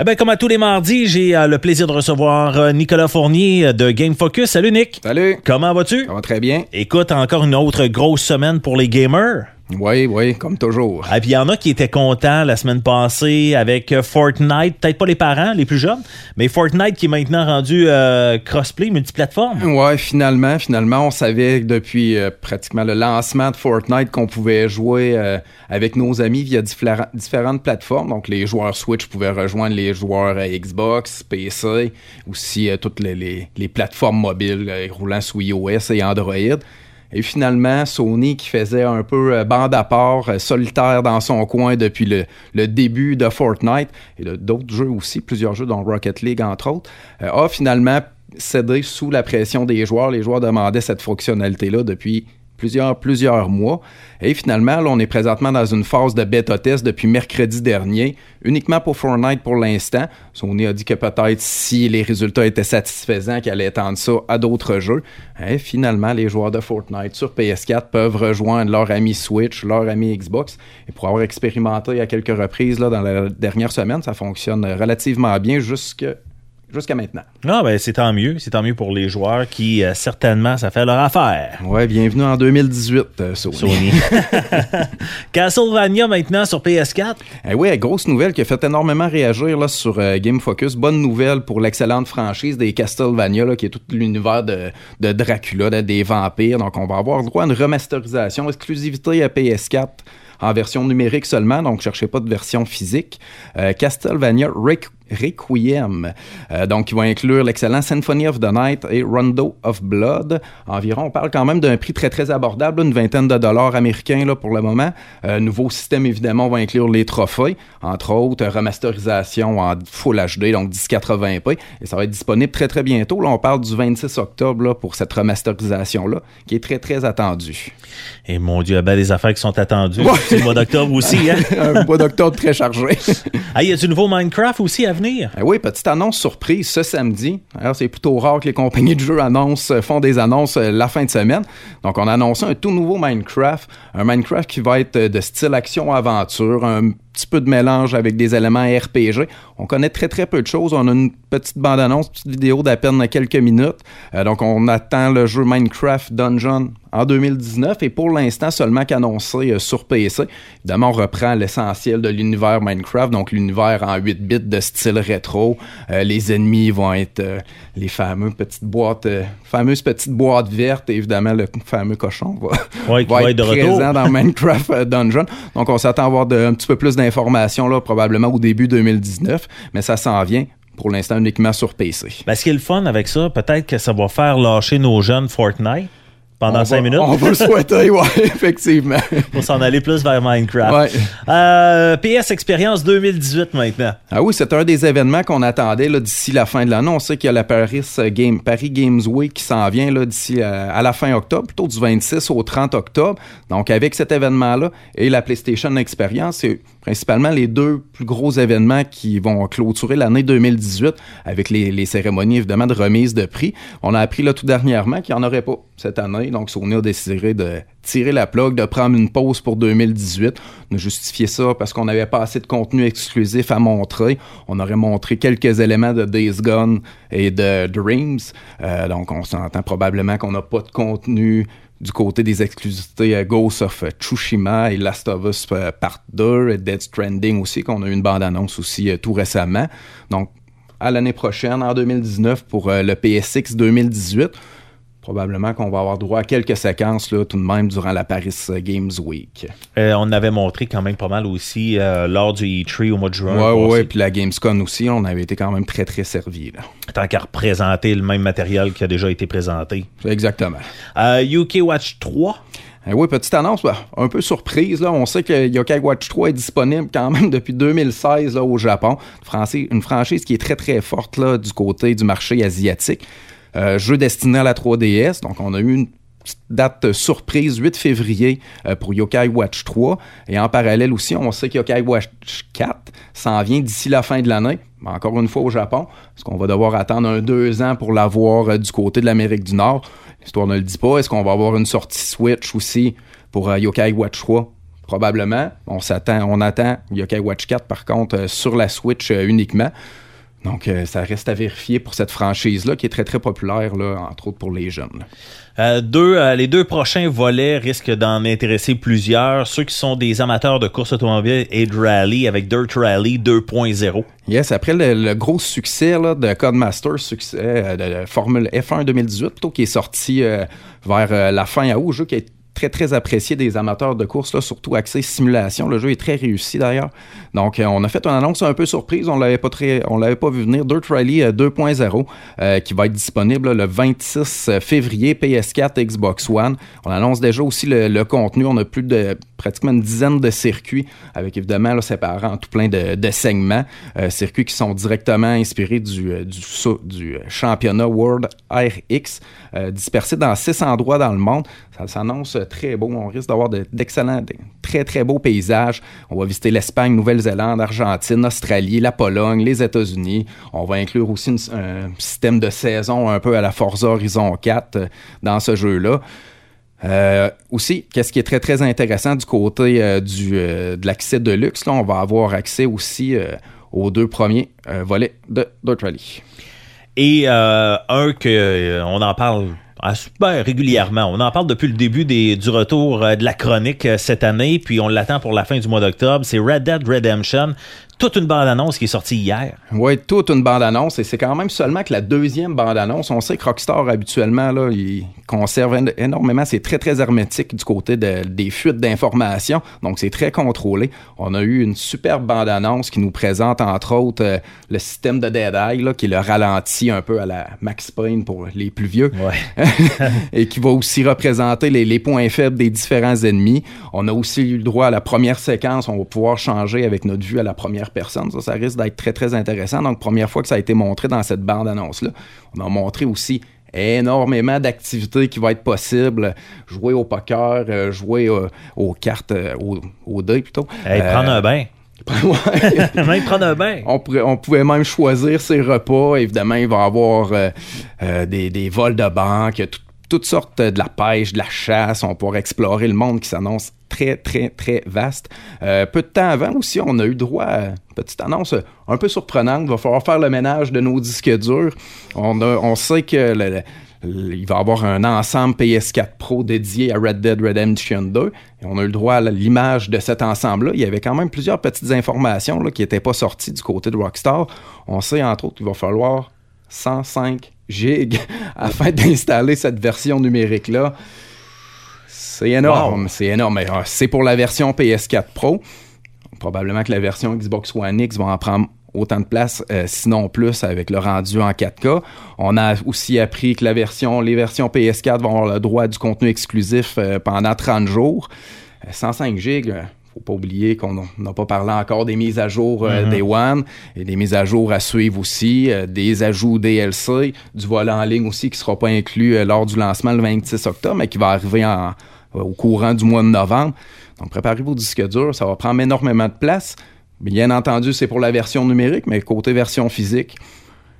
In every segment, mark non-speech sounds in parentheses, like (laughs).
Eh ben, comme à tous les mardis, j'ai euh, le plaisir de recevoir euh, Nicolas Fournier de Game Focus. Salut Nick. Salut. Comment vas-tu? Ça va très bien. Écoute, encore une autre grosse semaine pour les gamers. Oui, oui, comme toujours. Et puis il y en a qui étaient contents la semaine passée avec euh, Fortnite, peut-être pas les parents, les plus jeunes, mais Fortnite qui est maintenant rendu euh, crossplay, multiplateforme. Ouais, finalement, finalement, on savait depuis euh, pratiquement le lancement de Fortnite qu'on pouvait jouer euh, avec nos amis via différentes plateformes. Donc les joueurs Switch pouvaient rejoindre les joueurs Xbox, PC, aussi toutes les, les- les plateformes mobiles roulant sous iOS et Android. Et finalement, Sony qui faisait un peu euh, bande à part, euh, solitaire dans son coin depuis le, début de Fortnite et d'autres jeux aussi, plusieurs jeux dont Rocket League entre autres, euh, a finalement cédé sous la pression des joueurs. Les joueurs demandaient cette fonctionnalité-là depuis plusieurs, plusieurs mois. Et finalement, là, on est présentement dans une phase de bêta test depuis mercredi dernier, uniquement pour Fortnite pour l'instant. Sony a dit que peut-être si les résultats étaient satisfaisants, qu'elle allait étendre ça à d'autres jeux. Et finalement, les joueurs de Fortnite sur PS4 peuvent rejoindre leur ami Switch, leur ami Xbox. Et pour avoir expérimenté à quelques reprises là, dans la dernière semaine, ça fonctionne relativement bien jusque jusqu'à maintenant. Ah ben c'est tant mieux, c'est tant mieux pour les joueurs qui euh, certainement ça fait leur affaire. Ouais, bienvenue en 2018, euh, Sony. Sony. (laughs) Castlevania maintenant sur PS4. Eh oui, grosse nouvelle qui a fait énormément réagir là, sur euh, Game Focus. Bonne nouvelle pour l'excellente franchise des Castlevania, là, qui est tout l'univers de, de Dracula, de- des vampires. Donc, on va avoir droit à une remasterisation, exclusivité à PS4 en version numérique seulement, donc cherchez pas de version physique. Euh, Castlevania Requ- Requiem, euh, donc qui va inclure l'excellent Symphony of the Night et Rondo of Blood. Environ, on parle quand même d'un prix très très abordable, une vingtaine de dollars américains là, pour le moment. Euh, nouveau système évidemment va inclure les trophées, entre autres remasterisation en Full HD, donc 1080p, et ça va être disponible très très bientôt. Là, on parle du 26 octobre là, pour cette remasterisation là, qui est très très attendue. Et mon Dieu, ben des affaires qui sont attendues. Ouais. C'est le mois d'octobre aussi, hein? (laughs) Un mois d'octobre très chargé. (laughs) Ah, y a du nouveau Minecraft aussi à venir? Eh oui, petite annonce surprise ce samedi. Alors, c'est plutôt rare que les compagnies de jeux annoncent, euh, font des annonces euh, la fin de semaine. Donc, on a annoncé un tout nouveau Minecraft. Un Minecraft qui va être euh, de style action-aventure, un petit peu de mélange avec des éléments RPG. On connaît très très peu de choses. On a une petite bande-annonce, petite vidéo d'à peine quelques minutes. Euh, donc, on attend le jeu Minecraft Dungeon en 2019 et pour l'instant seulement qu'annoncé euh, sur PC. Évidemment, on reprend l'essentiel de l'univers Minecraft, donc l'univers en 8 bits de style rétro. Euh, les ennemis vont être les fameux petites boîtes, fameuses petites boîtes vertes et évidemment le fameux cochon va, Ouais, être retour. présent dans (laughs) Minecraft Dungeon. Donc on s'attend à avoir de- un petit peu plus d'informations là probablement au début 2019, mais ça s'en vient pour l'instant uniquement sur PC. Ben, ce qui est le fun avec ça, peut-être que ça va faire lâcher nos jeunes Fortnite pendant On 5 va- minutes On va le (laughs) souhaiter, ouais, effectivement. pour s'en aller plus vers Minecraft. Ouais. Euh, PS Experience 2018 maintenant. Ah oui, c'est un des événements qu'on attendait d'ici la fin de l'année. On sait qu'il y a la Paris, euh, Game, Paris Games Week qui s'en vient d'ici euh, à la fin octobre, plutôt du 26 au 30 octobre. Donc avec cet événement-là et la PlayStation Experience, c'est principalement les deux plus gros événements qui vont clôturer l'année 2018 avec les, les cérémonies évidemment de remise de prix. On a appris là tout dernièrement qu'il n'y en aurait pas cette année. Donc Sony a décidé de tirer la plug, de prendre une pause pour 2018. On a justifié ça parce qu'on n'avait pas assez de contenu exclusif à montrer. On aurait montré quelques éléments de Days Gone et de Dreams. Euh, donc, on s'entend probablement qu'on n'a pas de contenu du côté des exclusivités Ghost of Tsushima et Last of Us euh, Part 2 et Dead Stranding aussi, qu'on a eu une bande-annonce aussi euh, tout récemment. Donc, à l'année prochaine, en 2019, pour le PSX 2018, probablement qu'on va avoir droit à quelques séquences là, tout de même durant la Paris euh, Games Week. Euh, on avait montré quand même pas mal aussi euh, lors du E3 au mois de juin. Passé. ouais. Puis la Gamescom aussi, on avait été quand même très, très servi. Là. Tant qu'à représenter le même matériel qui a déjà été présenté. Exactement. Euh, UK Watch 3. Eh oui, petite annonce, bah, un peu surprise. Là. On sait que Yokai Watch 3 est disponible quand même (laughs) depuis 2016 là, au Japon. Une franchise, une franchise qui est très très forte là, du côté du marché asiatique. Euh, jeu destiné à la 3DS. Donc on a eu une date surprise, 8 février euh, pour Yokai Watch 3. Et en parallèle aussi, on sait que Yokai Watch 4 s'en vient d'ici la fin de l'année. Encore une fois au Japon, parce qu'on va devoir attendre un deux ans pour l'avoir euh, du côté de l'Amérique du Nord. L'histoire ne le dit pas. Est-ce qu'on va avoir une sortie Switch aussi pour Yokai Watch 3? Probablement. On s'attend, on attend Yokai Watch 4 par contre sur la Switch uniquement. Donc, ça reste à vérifier pour cette franchise-là qui est très, très populaire, là, entre autres pour les jeunes. Euh, deux, euh, les deux prochains volets risquent d'en intéresser plusieurs. Ceux qui sont des amateurs de course automobile et de rallye avec Dirt Rally 2.0. Yes, après le, gros succès de Codemaster, succès euh, de, Formule F1 2018, plutôt qui est sorti vers la fin août, jeu qui a très, très apprécié des amateurs de course, là, surtout axé simulation. Le jeu est très réussi d'ailleurs. Donc, euh, on a fait une annonce un peu surprise. On l'avait pas on l'avait pas vu venir. Dirt Rally 2.0 euh, euh, qui va être disponible le 26 février PS4, Xbox One. On annonce déjà aussi le, contenu. On a plus de pratiquement une dizaine de circuits avec évidemment là, séparant tout plein de, de segments. circuits qui sont directement inspirés du, du, du championnat World RX, dispersés dans six endroits dans le monde. Ça s'annonce très beau. On risque d'avoir d'excellents, très, très beaux paysages. On va visiter l'Espagne, Nouvelle-Zélande, Argentine, Australie, la Pologne, les États-Unis. On va inclure aussi un système de saison un peu à la Forza Horizon 4 euh, dans ce jeu-là. Euh, aussi, qu'est-ce qui est très très intéressant du côté euh, du, de l'accès de luxe, là, on va avoir accès aussi aux deux premiers volets de Dirt Rally. Et un que on en parle ah, super régulièrement. On en parle depuis le début des, du retour euh, de la chronique euh, cette année, puis on l'attend pour la fin du mois d'octobre. C'est Red Dead Redemption toute une bande-annonce qui est sortie hier. Oui, toute une bande-annonce. Et c'est quand même seulement que la deuxième bande-annonce. On sait que Rockstar, habituellement, là, il conserve énormément. C'est très, très hermétique du côté des fuites d'informations. Donc, c'est très contrôlé. On a eu une superbe bande-annonce qui nous présente, entre autres, euh, le système de Dead Eye, là, qui le ralentit un peu à la Max Payne pour les plus vieux. Ouais. (laughs) (laughs) et qui va aussi représenter les, les points faibles des différents ennemis. On a aussi eu le droit à la première séquence. On va pouvoir changer avec notre vue à la première personne. Ça, ça risque d'être très, très intéressant. Donc, première fois que ça a été montré dans cette bande-annonce-là. On a montré aussi énormément d'activités qui vont être possibles. Jouer au poker, euh, jouer euh, aux cartes, euh, au, au dé plutôt. prendre un bain. (laughs) même prendre un bain. On, on, pouvait même choisir ses repas. Évidemment, il va y avoir des, des, vols de banque, tout, toutes sortes de la pêche, de la chasse. On pourra explorer le monde qui s'annonce très, très, très vaste. Euh, peu de temps avant aussi, on a eu droit à une petite annonce un peu surprenante. Il va falloir faire le ménage de nos disques durs. On, on sait que il va y avoir un ensemble PS4 Pro dédié à Red Dead Redemption 2. Et on a eu le droit à l'image de cet ensemble-là. Il y avait quand même plusieurs petites informations là, qui n'étaient pas sorties du côté de Rockstar. On sait entre autres qu'il va falloir 105 gigs (laughs) afin d'installer cette version numérique-là. C'est énorme, c'est énorme. Euh, c'est pour la version PS4 Pro. Probablement que la version Xbox One X va en prendre autant de place, euh, sinon plus, avec le rendu en 4K. On a aussi appris que la version, les versions PS4 vont avoir le droit du contenu exclusif euh, pendant 30 jours. 105 gigs, faut pas oublier qu'on n'a pas parlé encore des mises à jour euh, mm-hmm. des One et des mises à jour à suivre aussi, euh, des ajouts DLC, du volant en ligne aussi qui sera pas inclus euh, lors du lancement le 26 octobre, mais qui va arriver au courant du mois de novembre. Donc préparez vos disques durs, ça va prendre énormément de place. Bien entendu, c'est pour la version numérique, mais côté version physique,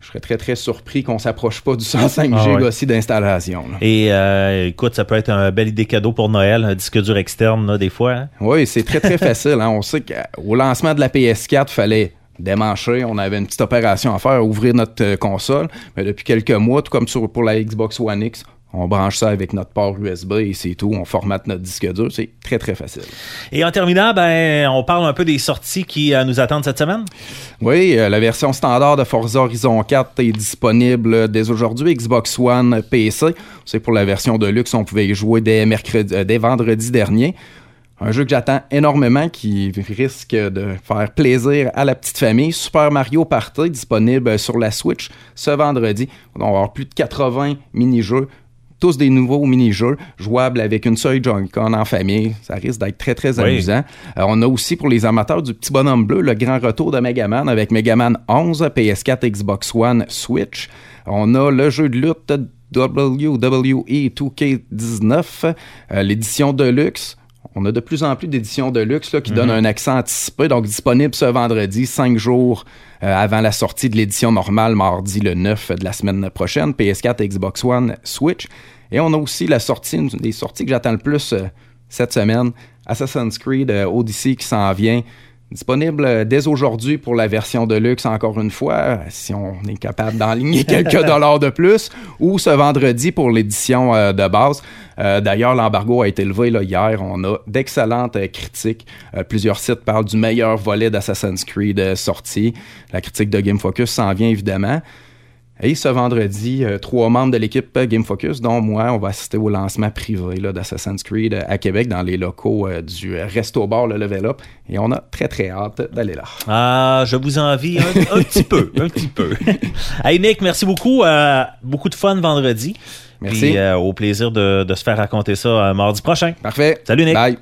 je serais très, très surpris qu'on s'approche pas du 105 ah G aussi d'installation. Et euh, écoute, ça peut être un bel idée cadeau pour Noël, un disque dur externe, des fois. Hein? Oui, c'est très, très (laughs) facile. Hein. On sait qu'au lancement de la PS4, il fallait démancher, on avait une petite opération à faire, ouvrir notre euh, console. Mais depuis quelques mois, tout comme sur, pour la Xbox One X, on branche ça avec notre port USB et c'est tout. On formate notre disque dur. C'est très, très facile. Et en terminant, ben, on parle un peu des sorties qui euh, nous attendent cette semaine? Oui, euh, la version standard de Forza Horizon 4 est disponible dès aujourd'hui. Xbox One, PC. C'est pour la version de luxe, on pouvait y jouer dès, mercredi, euh, dès vendredi dernier. Un jeu que j'attends énormément qui risque de faire plaisir à la petite famille. Super Mario Party disponible sur la Switch ce vendredi. On va avoir plus de 80 mini-jeux tous des nouveaux mini-jeux jouables avec une seule Joy-Con en famille. Ça risque d'être très, très amusant. Euh, on a aussi pour les amateurs du petit bonhomme bleu le grand retour de Megaman avec Megaman 11, PS4, Xbox One, Switch. On a le jeu de lutte WWE 2K19, euh, l'édition de luxe. On a de plus en plus d'éditions de luxe qui donnent mhm. un accent anticipé, donc disponible ce vendredi, cinq jours euh, avant la sortie de l'édition normale, mardi le 9 de la semaine prochaine, PS4, Xbox One, Switch. Et on a aussi la sortie, une des sorties que j'attends le plus euh, cette semaine, Assassin's Creed Odyssey qui s'en vient. Disponible dès aujourd'hui pour la version de luxe, encore une fois, si on est capable d'enligner (laughs) quelques dollars de plus, ou ce vendredi pour l'édition de base. D'ailleurs, l'embargo a été levé là, hier. On a d'excellentes critiques. plusieurs sites parlent du meilleur volet d'Assassin's Creed sorti. La critique de Game Focus s'en vient évidemment. Et ce vendredi, euh, trois membres de l'équipe Game Focus, dont moi, on va assister au lancement privé d'Assassin's Creed euh, à Québec dans les locaux euh, du Resto Bar, le Level Up. Et on a très, très hâte d'aller là. Ah, je vous envie un, (laughs) petit peu, un petit peu. hey Nick, merci beaucoup. beaucoup de fun vendredi. Merci. au plaisir de, de, se faire raconter ça mardi prochain. Parfait. Salut Nick. Bye.